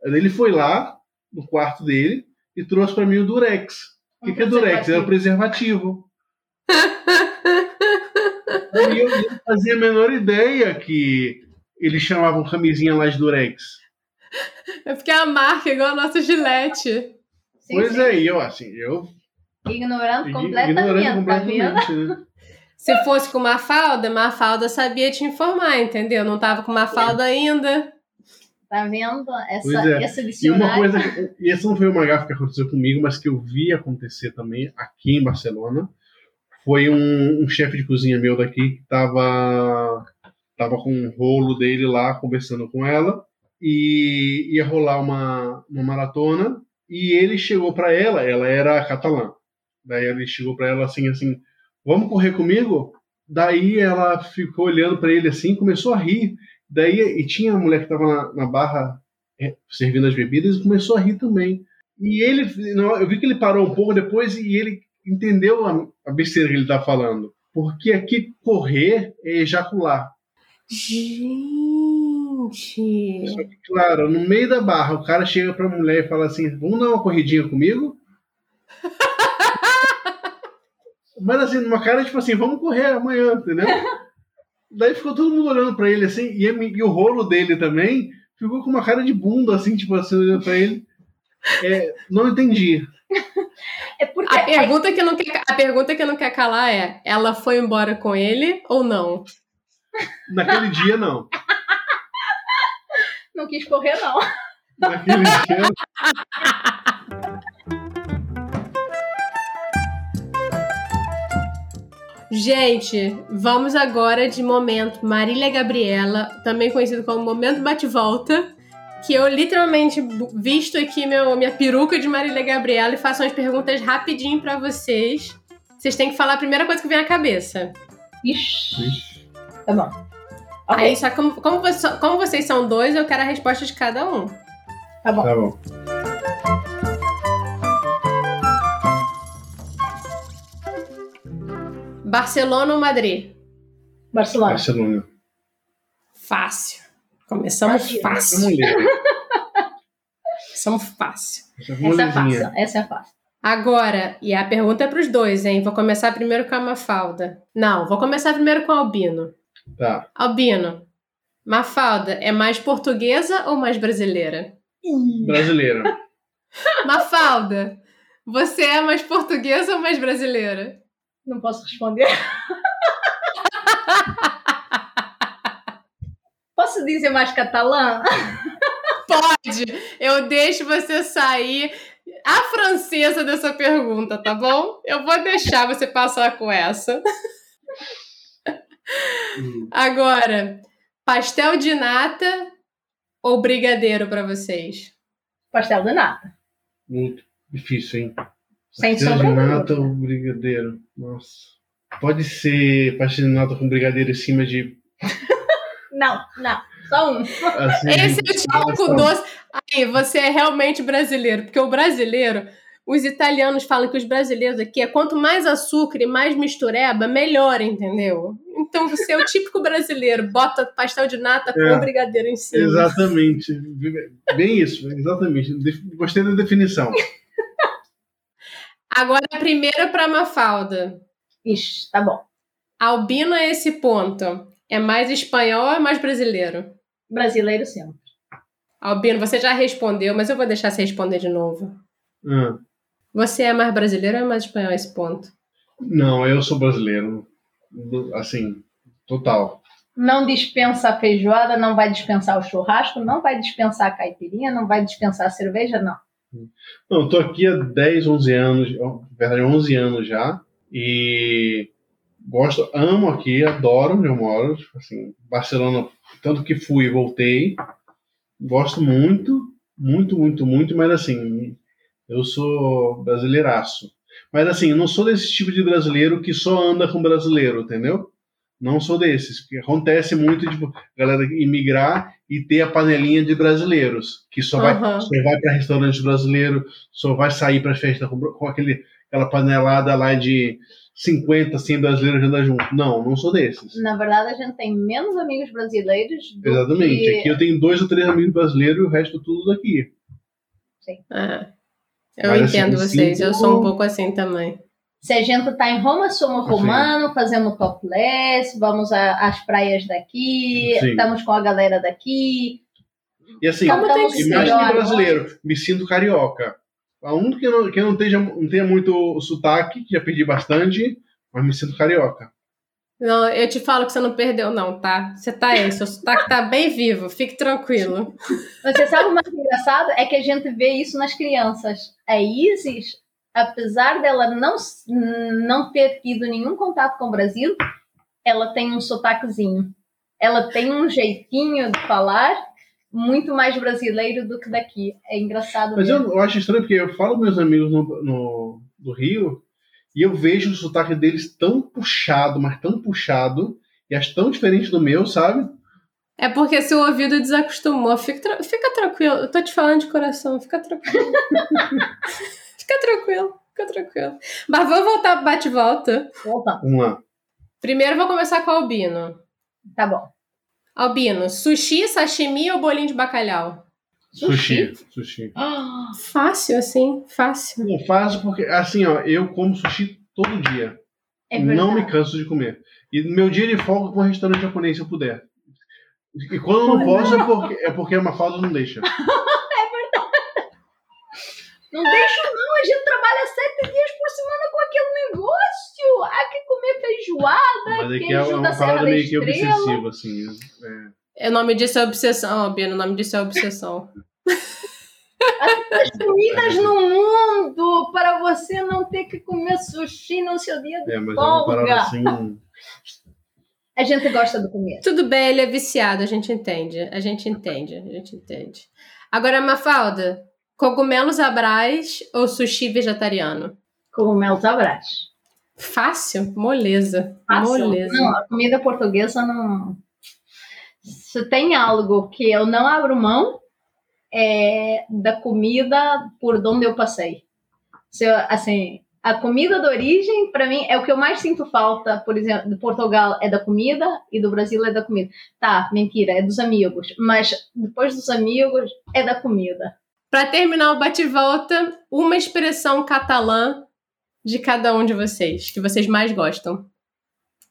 Ele foi lá no quarto dele e trouxe pra mim o Durex. O que, que é Durex? É o preservativo. Aí eu não fazia a menor ideia que eles chamavam camisinha lá de Durex. É porque a marca é igual a nossa Gillette. Sim, pois sim. é, e eu assim, eu Ignorante ignorante completamente, tá vendo? completamente, né? Se fosse com uma falda, Mafalda sabia te informar, entendeu? Não tava com uma falda ainda. Tá vendo? Essa, Pois é. Esse E uma coisa, que- e essa não foi uma gafe que aconteceu comigo, mas que eu vi acontecer também aqui em Barcelona, foi um, um chefe de cozinha meu daqui que tava, tava com um rolo dele lá, conversando com ela, e ia rolar uma, uma maratona, e ele chegou para ela, ela era catalã, daí ele chegou para ela assim, assim, vamos correr comigo? Daí ela ficou olhando para ele assim, começou a rir, daí, e tinha a mulher que tava na, na barra é, servindo as bebidas e começou a rir também. E ele, eu vi que ele parou um pouco depois e ele entendeu a, a besteira que ele tá falando. Porque aqui correr é ejacular. Gente. Só que, claro, no meio da barra, o cara chega pra mulher e fala assim: vamos dar uma corridinha comigo? Mas assim, numa cara, tipo assim, vamos correr amanhã, entendeu? Daí ficou todo mundo olhando pra ele assim, e, e o rolo dele também ficou com uma cara de bunda, assim, tipo assim, olhando pra ele. É, não entendi. É porque A pergunta, que não quer, a pergunta que não quer calar é: ela foi embora com ele ou não? Naquele dia, não. não quis correr, não. Naquele dia, Gente, vamos agora de momento Marília Gabriela, também conhecido como Momento Bate-Volta, que eu literalmente visto aqui meu, minha peruca de Marília Gabriela e faço umas perguntas rapidinho pra vocês. Vocês têm que falar a primeira coisa que vem à cabeça. Ixi. Tá bom. Ok, Aí, só como, como, você- como vocês são dois, eu quero a resposta de cada um. tá bom. tá bom. Barcelona ou Madrid? Barcelona. Barcelona. Fácil. Começamos Imagina. fácil. Começamos fácil. Essa é molezinha. fácil. Essa é fácil. Agora, e a pergunta é pros dois, hein? Vou começar primeiro com a Mafalda. Não, vou começar primeiro com o Albino. Tá. Albino, Mafalda é mais portuguesa ou mais brasileira? Brasileira. Mafalda, você é mais portuguesa ou mais brasileira? Não posso responder. Posso dizer mais catalã? Pode! Eu deixo você sair a francesa dessa pergunta, tá bom? Eu vou deixar você passar com essa. Hum. Agora, pastel de nata ou brigadeiro pra vocês? Pastel de nata. Muito difícil, hein? Sem Pastel de nata ou brigadeiro? Nossa. Pode ser pastel de nata com brigadeiro em cima de. Não, não. Só um. Assim, Esse é o típico doce. Aí, você é realmente brasileiro, porque o brasileiro, os italianos falam que os brasileiros aqui é quanto mais açúcar e mais mistureba, melhor, entendeu? Então você é o típico brasileiro, bota pastel de nata com É. brigadeiro em cima. Exatamente. Bem isso, exatamente. Gostei da definição. Agora a primeira para Mafalda. Ixi, tá bom. Albino a esse ponto. É mais espanhol ou é mais brasileiro? Brasileiro sempre. Albino, você já respondeu, mas eu vou deixar você responder de novo. Ah, Você é mais brasileiro ou é mais espanhol a esse ponto? não, eu sou brasileiro. Assim, total. Não dispensa a feijoada, não vai dispensar o churrasco, não vai dispensar a caipirinha, não vai dispensar a cerveja, não. Não, eu tô aqui há 10, 11 anos, na verdade 11 anos já, e gosto, amo aqui, adoro onde eu moro, assim, Barcelona, tanto que fui e voltei, gosto muito, muito, muito, muito, mas assim, eu sou brasileiraço. Mas assim, eu não sou desse tipo de brasileiro que só anda com brasileiro, entendeu? Não sou desses, porque acontece muito, tipo, galera imigrar e ter a panelinha de brasileiros, que só vai, Aham. só vai para restaurante brasileiro, só vai sair para festa com, com aquele, aquela panelada lá de 50, 100 brasileiros andando junto. Não, não sou desses. Na verdade, a gente tem menos amigos brasileiros do Exatamente. que... Aqui eu tenho dois ou três amigos brasileiros e o resto tudo daqui. É. Eu Mas, assim, entendo me vocês, eu sinto- sou um pouco assim também. Se a gente tá em Roma, somos Sim. romanos, fazemos topless, vamos a- às praias daqui, Sim. estamos com a galera daqui. E assim, Como tem Cantamos e que melhor. brasileiro, me sinto carioca. A única que não, que não, tenha, não tenha muito sotaque, que já perdi bastante, mas me sinto carioca. Não, eu te falo que você não perdeu, não, tá? Você tá aí, seu sotaque tá bem vivo, fique tranquilo. Você sabe o mais engraçado? É que a gente vê isso nas crianças. A Isis, apesar dela não, não ter tido nenhum contato com o Brasil, ela tem um sotaquezinho. Ela tem um jeitinho de falar muito mais brasileiro do que daqui. É engraçado Mas mesmo. eu, eu acho estranho porque eu falo com meus amigos no, no- do Rio e eu vejo o sotaque deles tão puxado, mas tão puxado, e acho tão diferente do meu, sabe? É porque seu ouvido desacostumou. Fica, tra- fica tranquilo, eu tô te falando de coração, fica tranquilo. fica tranquilo, fica tranquilo. Mas vamos voltar pro bate-volta. Voltando. Vamos lá. Primeiro eu vou começar com o Albino. Tá bom. Albino, sushi, sashimi ou bolinho de bacalhau? Sushi. Sushi. Ah, Fácil, assim, fácil. Não faço porque, assim, ó, eu como sushi todo dia. é não me canso de comer. E no meu dia de folga com um restaurante japonês, se eu puder. E quando eu não posso, é porque, é porque uma falta não deixa. Não deixa não, a gente trabalha sete dias por semana com aquele negócio. Há que comer feijoada, Mas aqui é queijo da uma Serra parada da meio que obsessiva, assim. É. O nome disso é obsessão, Albino, o nome disso é obsessão. As comidas no mundo para você não ter que comer sushi no seu dia de É, mas é folga. parada assim. A gente gosta do comer. Tudo bem, ele é viciado, a gente entende. A gente entende, a gente entende. Agora, Mafalda, cogumelos abrais ou sushi vegetariano? Cogumelos abrás. Fácil? Moleza. Fácil. Moleza. Não, a comida portuguesa não. Se tem algo que eu não abro mão, é da comida por onde eu passei. Se eu, assim, a comida de origem, para mim, é o que eu mais sinto falta, por exemplo, de Portugal é da comida e do Brasil é da comida. Tá, mentira, é dos amigos. Mas depois dos amigos, é da comida. Para terminar o bate-volta, uma expressão catalã de cada um de vocês, que vocês mais gostam.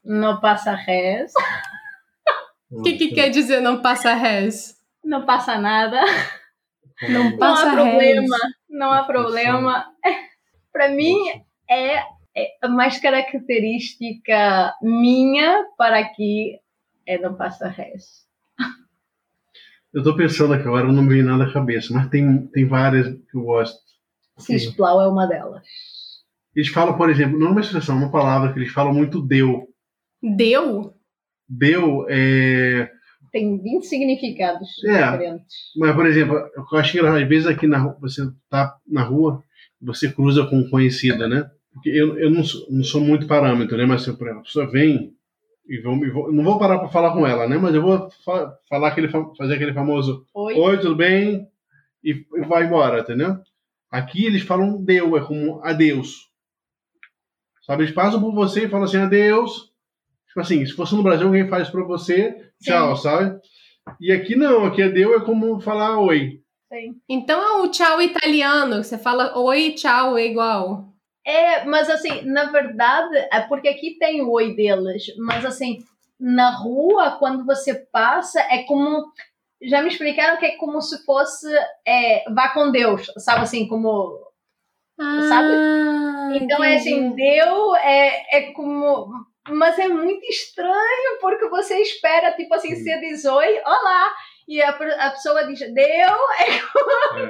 Não passa res, O que, que quer dizer não passa res? não passa nada. Não Não passa há res. problema, não há problema. Para mim, é, é a mais característica minha para aqui é não passa res. Eu tô pensando aqui agora, não me vem nada à cabeça, mas tem, tem várias que eu gosto. Cisplau é uma delas. Eles falam, por exemplo, não é uma expressão, uma palavra que eles falam muito deu. Deu? Deu é. Tem 20 significados É. diferentes. Mas, por exemplo, eu acho que às vezes aqui na rua, você tá na rua, você cruza com conhecida, né? Porque eu, eu não, sou, não sou muito parâmetro, né? Mas se exemplo, a pessoa vem e vou, e vou- não vou parar para falar com ela, né? Mas eu vou fa- falar aquele, fa- fazer aquele famoso Oi? Oi, tudo bem? E, e vai embora, entendeu? Aqui eles falam deu, é como adeus. Sabe, eles passam por você e falam assim, adeus. Tipo assim, se fosse no Brasil, alguém faz pra você, tchau, sabe? E aqui não, aqui é deu é como falar oi. Sim. Então é o tchau italiano, que você fala oi, tchau, é igual. É, mas assim, na verdade, é porque aqui tem o oi deles, mas assim, na rua, quando você passa, é como. Já me explicaram que é como se fosse é, vá com Deus, sabe assim, como. Sabe? Ah, Então é assim, entendi. deu é, é como. Mas é muito estranho, porque você espera, tipo assim, Sim. você diz oi, olá, e a, a pessoa diz, deu, é É.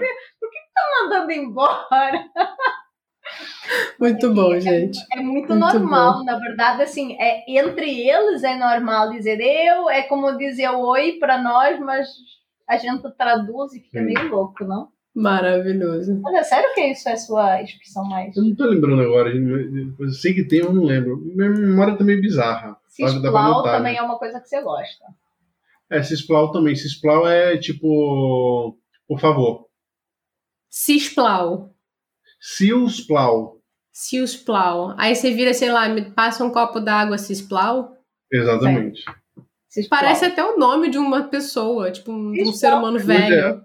tá mandando embora. Muito bom, gente. É muito, Muito normal, na verdade, assim, é, entre eles é normal dizer eu, é como dizer oi para nós, mas a gente traduz e fica Sim. meio louco, não? Maravilhoso. Mas é sério que isso é sua expressão mais? Eu não tô lembrando agora, gente, eu sei que tem, eu não lembro. Minha memória tá meio bizarra. Cisplau notar, também né? é uma coisa que você gosta. É, cisplau também. Cisplau é tipo, por favor. Cisplau. Silsplau. Cisplau. Aí você vira, sei lá, me passa um copo d'água, Cisplau. Exatamente. Cisplau. Parece até o nome de uma pessoa, tipo um, de um ser humano Pois velho.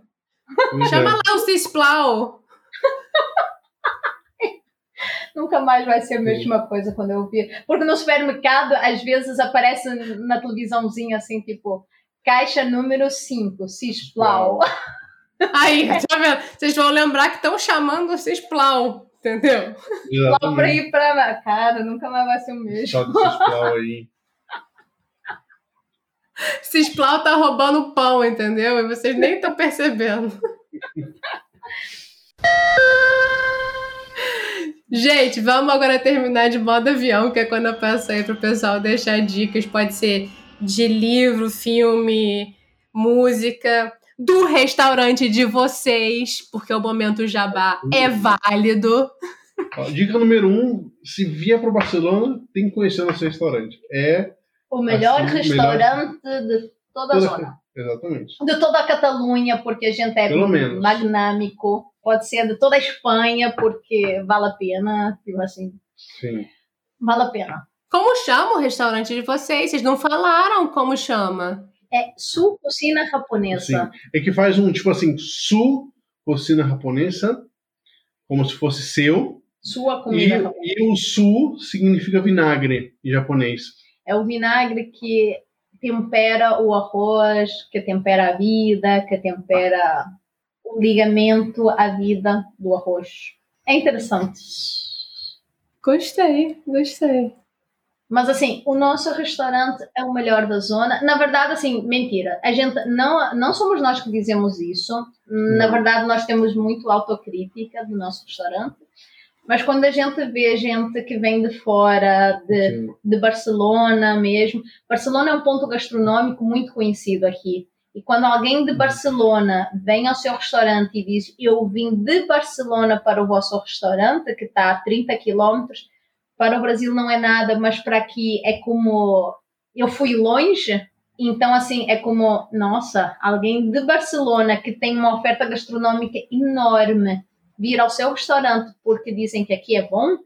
Pois Chama é. lá o Cisplau. Nunca mais vai ser a mesma coisa quando eu vir. Porque no supermercado, às vezes, aparece na televisãozinha assim, tipo, caixa número 5, Cisplau. Aí, tá vendo? Vocês vão lembrar que estão chamando o Cisplau, entendeu? Lá pra ir pra. Cara, nunca mais vai ser o mesmo. Só de cisplau aí. Cisplau tá roubando pão, entendeu? E vocês nem estão percebendo. Gente, vamos agora terminar de modo avião, que é quando eu peço aí pro pessoal deixar dicas. Pode ser de livro, filme, música, do restaurante de vocês, porque o momento jabá é válido. Dica número um: se vier para Barcelona, tem que conhecer nosso restaurante. É, O melhor Assim, o restaurante de toda a Toda- zona. exatamente. De toda a Catalunha, porque a gente é Pelo menos. magnâmico. Pode ser de toda a Espanha, porque vale a pena. Tipo assim, Sim. vale a pena. Como chama o restaurante de vocês? Vocês não falaram como chama. É Su Cocina Japonesa. Sim. É que faz um tipo assim, su, cocina japonesa, como se fosse seu. Sua E, comida japonesa. e o su significa vinagre em japonês. É o vinagre que tempera o arroz, que tempera a vida, que tempera o ligamento à vida do arroz. É interessante. Gostei, gostei. Mas assim, o nosso restaurante é o melhor da zona. Na verdade, assim, mentira. A gente não, não somos nós que dizemos isso. Na verdade, nós temos muito autocrítica do nosso restaurante. Mas quando a gente vê gente que vem de fora, de, Sim. de Barcelona mesmo. Barcelona é um ponto gastronômico muito conhecido aqui. E quando alguém de Barcelona vem ao seu restaurante e diz: Eu vim de Barcelona para o vosso restaurante, que está a 30 quilómetros, para o Brasil não é nada, mas para aqui é como eu fui longe. Então, assim, é como, nossa, alguém de Barcelona que tem uma oferta gastronômica enorme vir ao seu restaurante porque dizem que aqui é bom.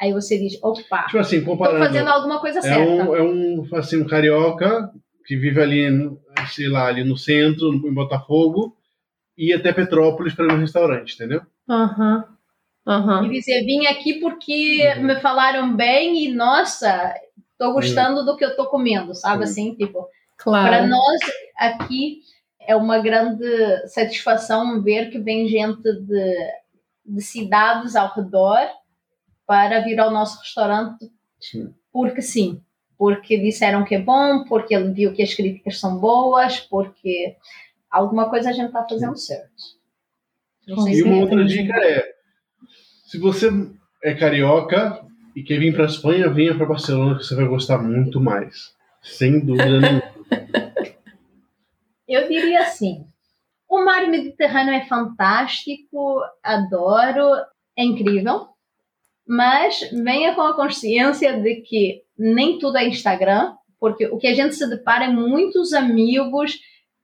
Aí você diz: opa, Tipo assim, estou comparando. fazendo alguma coisa É certa. um, é um, assim, um carioca que vive ali, no- sei lá, ali no centro, em Botafogo, e até Petrópolis para ir no restaurante, entendeu? Aham. E Aham. dizer, vim aqui porque Uhum. me falaram bem e, nossa, tô gostando do que eu tô comendo, sabe? Sim. Assim, tipo, Claro. para nós aqui é uma grande satisfação ver que vem gente de, de cidades ao redor para vir ao nosso restaurante Sim. porque sim. Porque disseram que é bom, porque ele viu que as críticas são boas, porque alguma coisa a gente está fazendo certo. Não sei E uma outra dica é: se você é carioca e quer vir para Espanha, venha para Barcelona que você vai gostar muito mais. Sem dúvida nenhuma. Eu diria assim: o mar Mediterrâneo é fantástico, adoro, é incrível, mas venha com a consciência de que nem tudo é Instagram, porque o que a gente se depara é muitos amigos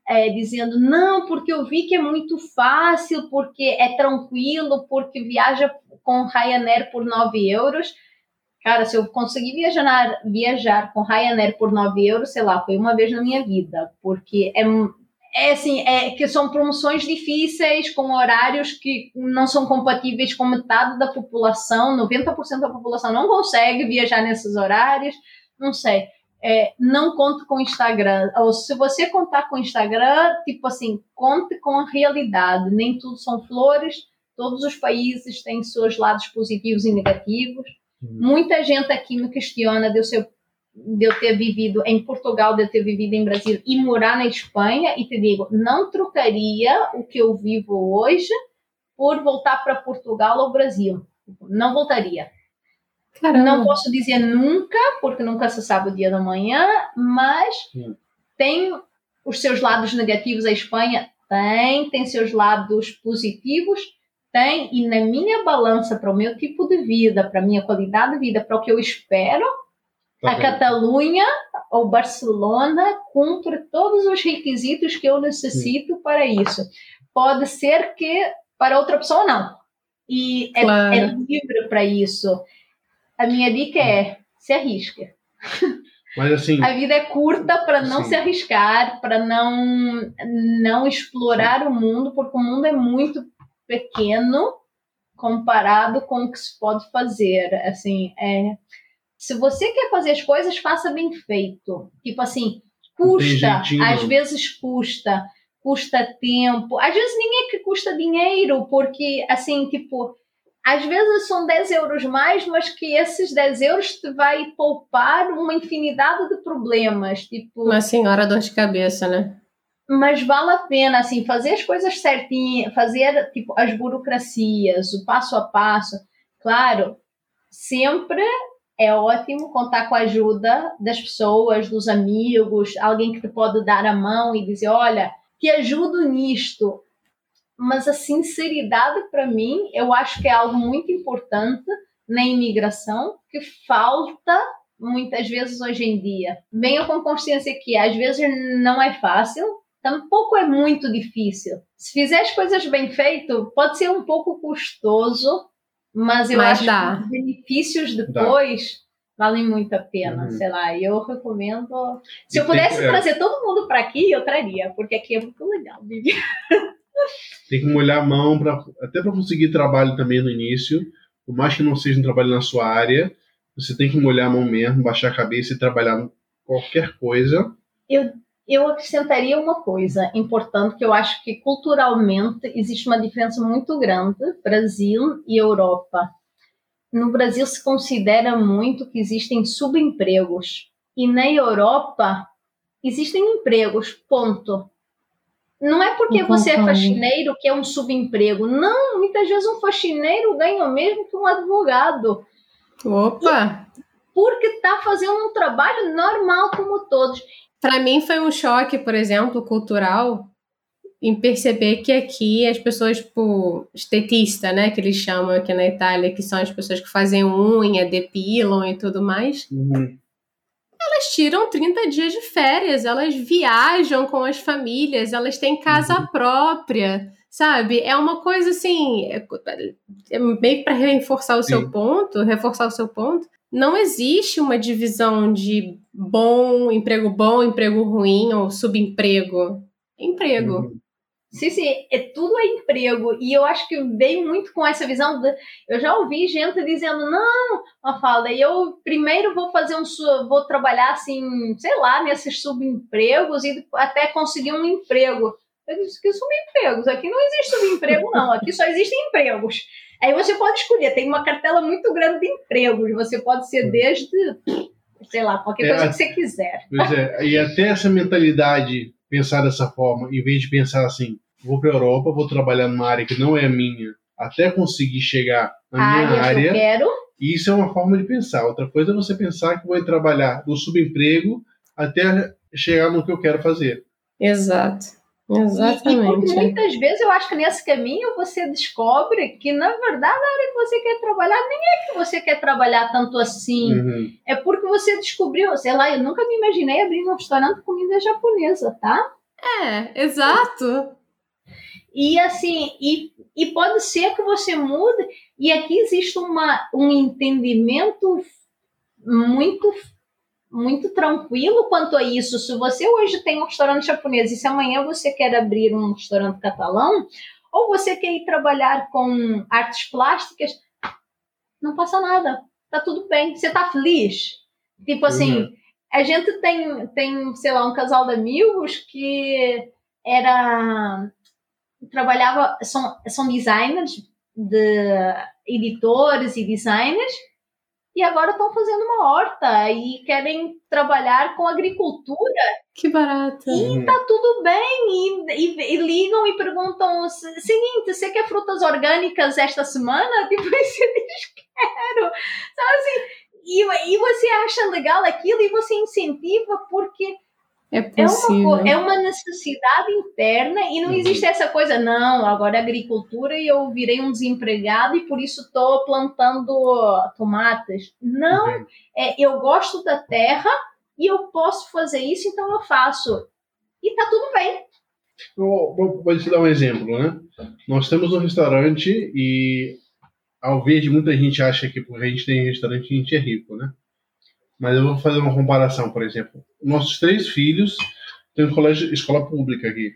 é, dizendo não, porque eu vi que é muito fácil, porque é tranquilo, porque viaja com Ryanair por 9 euros. Cara, se eu conseguir viajar, viajar com Ryanair por 9 euros, sei lá, foi uma vez na minha vida, porque é, é assim, é que são promoções difíceis, com horários que não são compatíveis com metade da população, 90% da população não consegue viajar nesses horários, não sei. É, não conte com o Instagram. Ou se você contar com o Instagram, tipo assim, conte com a realidade. Nem tudo são flores, todos os países têm seus lados positivos e negativos. Hum. Muita gente aqui me questiona de eu, de eu ter vivido em Portugal, de eu ter vivido em Brasil e morar na Espanha, e te digo, não trocaria o que eu vivo hoje por voltar para Portugal ou Brasil. Não voltaria. Caramba. Não posso dizer nunca, porque nunca se sabe o dia da manhã, mas hum. tem os seus lados negativos a Espanha? Tem, tem seus lados positivos? Tem, e na minha balança para o meu tipo de vida, para a minha qualidade de vida, para o que eu espero, tá a Catalunha ou Barcelona cumpre todos os requisitos que eu necessito para isso. Pode ser que para outra pessoa não. E é, claro. é livre para isso. A minha dica é se arrisca. Mas assim, a vida é curta para não se arriscar, para não não explorar sim. o mundo, porque o mundo é muito pequeno comparado com o que se pode fazer. Assim, é, se você quer fazer as coisas, faça bem feito. Tipo assim, custa, às vezes custa, custa tempo. Às vezes ninguém que custa dinheiro, porque assim, tipo, às vezes são 10 euros mais, mas que esses 10 euros te vai poupar uma infinidade de problemas. Tipo, uma senhora dor de cabeça, né? mas vale a pena assim fazer as coisas certinhas, fazer tipo as burocracias, o passo a passo. Claro, sempre é ótimo contar com a ajuda das pessoas, dos amigos, alguém que te pode dar a mão e dizer, olha, te ajudo nisto. Mas a sinceridade para mim, eu acho que é algo muito importante na imigração que falta muitas vezes hoje em dia. Venho com consciência que às vezes não é fácil, tampouco é muito difícil. Se fizer as coisas bem feito, pode ser um pouco custoso, mas eu mas acho dá. que os benefícios depois dá. valem muito a pena. Uhum. Sei lá, eu recomendo. Se e eu pudesse tem, é. trazer todo mundo para aqui, eu traria, porque aqui é muito legal, Vivi. Tem que molhar a mão, pra, até para conseguir trabalho também no início, por mais que não seja um trabalho na sua área, você tem que molhar a mão mesmo, baixar a cabeça e trabalhar qualquer coisa. Eu eu acrescentaria uma coisa importante que eu acho que culturalmente existe uma diferença muito grande Brasil e Europa. No Brasil se considera muito que existem subempregos e na Europa existem empregos, ponto. Não é porque você é faxineiro que é um subemprego. Não, muitas vezes um faxineiro ganha o mesmo que um advogado. Opa! E porque está fazendo um trabalho normal como todos. Para mim foi um choque, por exemplo, cultural, em perceber que aqui as pessoas, tipo, estetista, né, que eles chamam aqui na Itália, que são as pessoas que fazem unha, depilam e tudo mais, uhum. Elas tiram 30 dias de férias, elas viajam com as famílias, elas têm casa uhum. própria, sabe? É uma coisa assim, é, é meio para reforçar o Sim. seu ponto, reforçar o seu ponto, não existe uma divisão de bom, emprego bom, emprego ruim ou subemprego. Emprego. Uhum. Sim, sim, é, tudo é emprego. E eu acho que veio muito com essa visão. De, eu já ouvi gente dizendo: não, fala, eu primeiro vou fazer um. vou trabalhar assim, sei lá, nesses subempregos e até conseguir um emprego. Eu disse que subempregos. Aqui não existe subemprego, não. Aqui só existem empregos. Aí você pode escolher, tem uma cartela muito grande de empregos. Você pode ser desde, sei lá, qualquer é, coisa que você quiser. Pois é, e até essa mentalidade, pensar dessa forma, em vez de pensar assim, vou para a Europa, vou trabalhar numa área que não é a minha, até conseguir chegar na minha área. que eu quero. Isso é uma forma de pensar. Outra coisa é você pensar que vou trabalhar do subemprego até chegar no que eu quero fazer. Exato. Exatamente. E, e muitas vezes eu acho que nesse caminho você descobre que, na verdade, a área que você quer trabalhar nem é que você quer trabalhar tanto assim. Uhum. É porque você descobriu, sei lá, eu nunca me imaginei abrir um restaurante de comida japonesa, tá? É, exato. E assim, e, e pode ser que você mude, e aqui existe uma, um entendimento muito muito tranquilo quanto a isso. Se você hoje tem um restaurante japonês e se amanhã você quer abrir um restaurante catalão, ou você quer ir trabalhar com artes plásticas, não passa nada. Tá tudo bem. Você tá feliz. Tipo assim, uhum. a gente tem, tem, sei lá, um casal de amigos que era trabalhava são, são designers de editores e designers e agora estão fazendo uma horta e querem trabalhar com agricultura. Que barato. E tá tudo bem. E, e, e ligam e perguntam: seguinte, você quer frutas orgânicas esta semana? Tipo, você diz: quero. Sabe assim? E, e você acha legal aquilo e você incentiva porque é, possível. é, uma, é uma necessidade interna e não uhum. existe essa coisa, não, agora é agricultura e eu virei um desempregado e por isso estou plantando tomates. Não, é, eu gosto da terra e eu posso fazer isso, então eu faço. E tá tudo bem. vou, vou te dar um exemplo, né? Nós temos um restaurante e ao ver de muita gente acha que porque a gente tem restaurante a gente é rico, né? Mas eu vou fazer uma comparação, por exemplo. Nossos três filhos têm um colégio, escola pública aqui.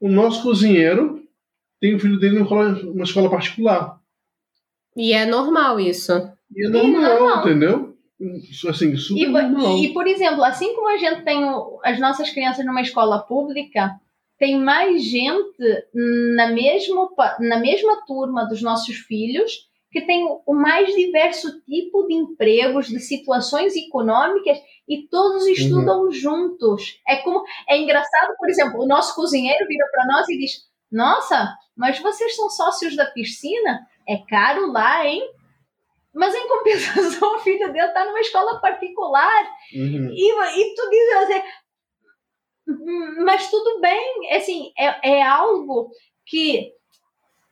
O nosso cozinheiro tem o filho dele numa escola particular. E é normal isso. E é normal, é normal. entendeu? Assim, super e, normal. E, por exemplo, assim como a gente tem as nossas crianças numa escola pública, tem mais gente na, mesmo, na mesma turma dos nossos filhos que tem o mais diverso tipo de empregos, de situações econômicas e todos estudam uhum. juntos. É como é engraçado, por exemplo, o nosso cozinheiro vira para nós e diz: "Nossa, mas vocês são sócios da piscina? É caro lá, hein?" Mas em compensação, o filho dele está numa escola particular. Uhum. E, e tu diz assim, mas tudo bem, assim, é, é algo que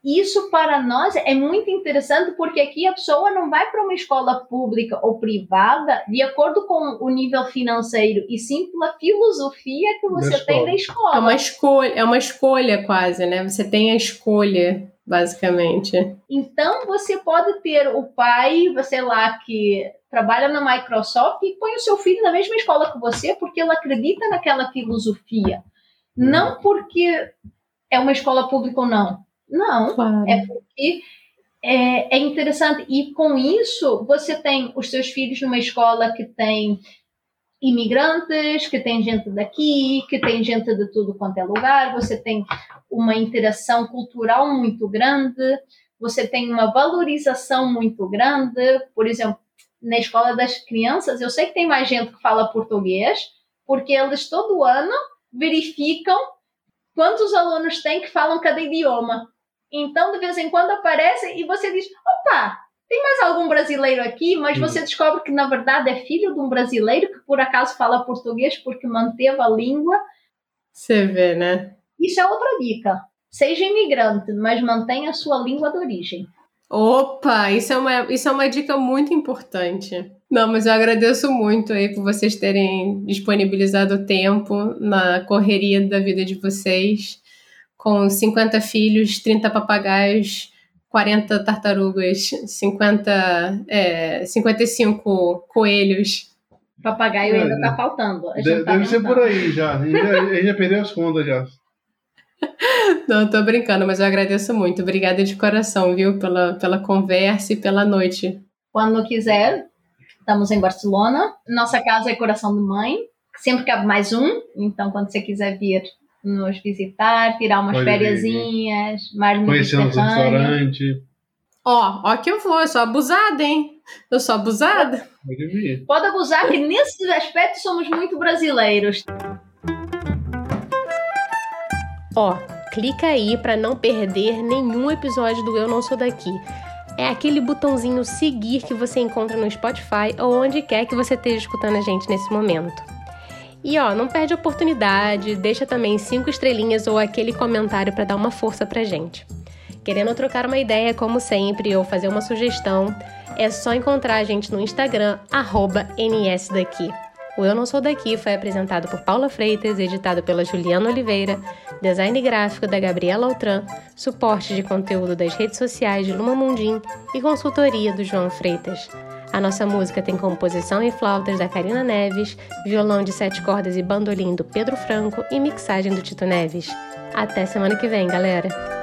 isso para nós é muito interessante porque aqui a pessoa não vai para uma escola pública ou privada de acordo com o nível financeiro e sim pela filosofia que você da tem da escola. É uma escolha, é uma escolha quase, né? Você tem a escolha, basicamente. Então você pode ter o pai, sei lá, que trabalha na Microsoft e põe o seu filho na mesma escola que você porque ele acredita naquela filosofia. Não porque é uma escola pública ou não não, claro. é porque é, é, interessante. E com isso, você tem os seus filhos numa escola que tem imigrantes, que tem gente daqui, que tem gente de tudo quanto é lugar, você tem uma interação cultural muito grande, você tem uma valorização muito grande. Por exemplo, na escola das crianças, eu sei que tem mais gente que fala português, porque eles todo ano verificam quantos alunos têm que falam cada idioma. Então, de vez em quando aparece e você diz: opa, tem mais algum brasileiro aqui? Mas hum. você descobre que, na verdade, é filho de um brasileiro que por acaso fala português porque manteve a língua. Você vê, né? Isso é outra dica. Seja imigrante, mas mantenha a sua língua de origem. Opa, isso é uma, isso é uma dica muito importante. Não, mas eu agradeço muito aí por vocês terem disponibilizado o tempo na correria da vida de vocês com 50 filhos, 30 papagaios, 40 tartarugas, 50, é, 55 coelhos. Papagaio é, ainda está faltando. Deve, tá deve ser por aí já. A gente já, a gente já perdeu as contas já. Não, tô brincando, mas eu agradeço muito. Obrigada de coração, viu, pela, pela conversa e pela noite. Quando quiser, estamos em Barcelona. Nossa casa é Coração de Mãe. Sempre cabe mais um, então quando você quiser vir, nos visitar, tirar umas fériasinhas, mais Conhecer um restaurante. Ó, ó que eu vou, eu sou abusada, hein? Eu sou abusada. Pode vir. Pode abusar que nesse aspecto somos muito brasileiros. Ó, clica aí para não perder nenhum episódio do Eu Não Sou Daqui. É aquele botãozinho seguir que você encontra no Spotify ou onde quer que você esteja escutando a gente nesse momento. E ó, não perde a oportunidade, deixa também cinco estrelinhas ou aquele comentário para dar uma força pra gente. Querendo trocar uma ideia, como sempre, ou fazer uma sugestão, é só encontrar a gente no Instagram, nsdaqui. O Eu Não Sou Daqui foi apresentado por Paula Freitas, editado pela Juliana Oliveira, design gráfico da Gabriela Altran, suporte de conteúdo das redes sociais de Luma Mundim e consultoria do João Freitas. A nossa música tem composição e flautas da Karina Neves, violão de sete cordas e bandolim do Pedro Franco e mixagem do Tito Neves. Até semana que vem, galera!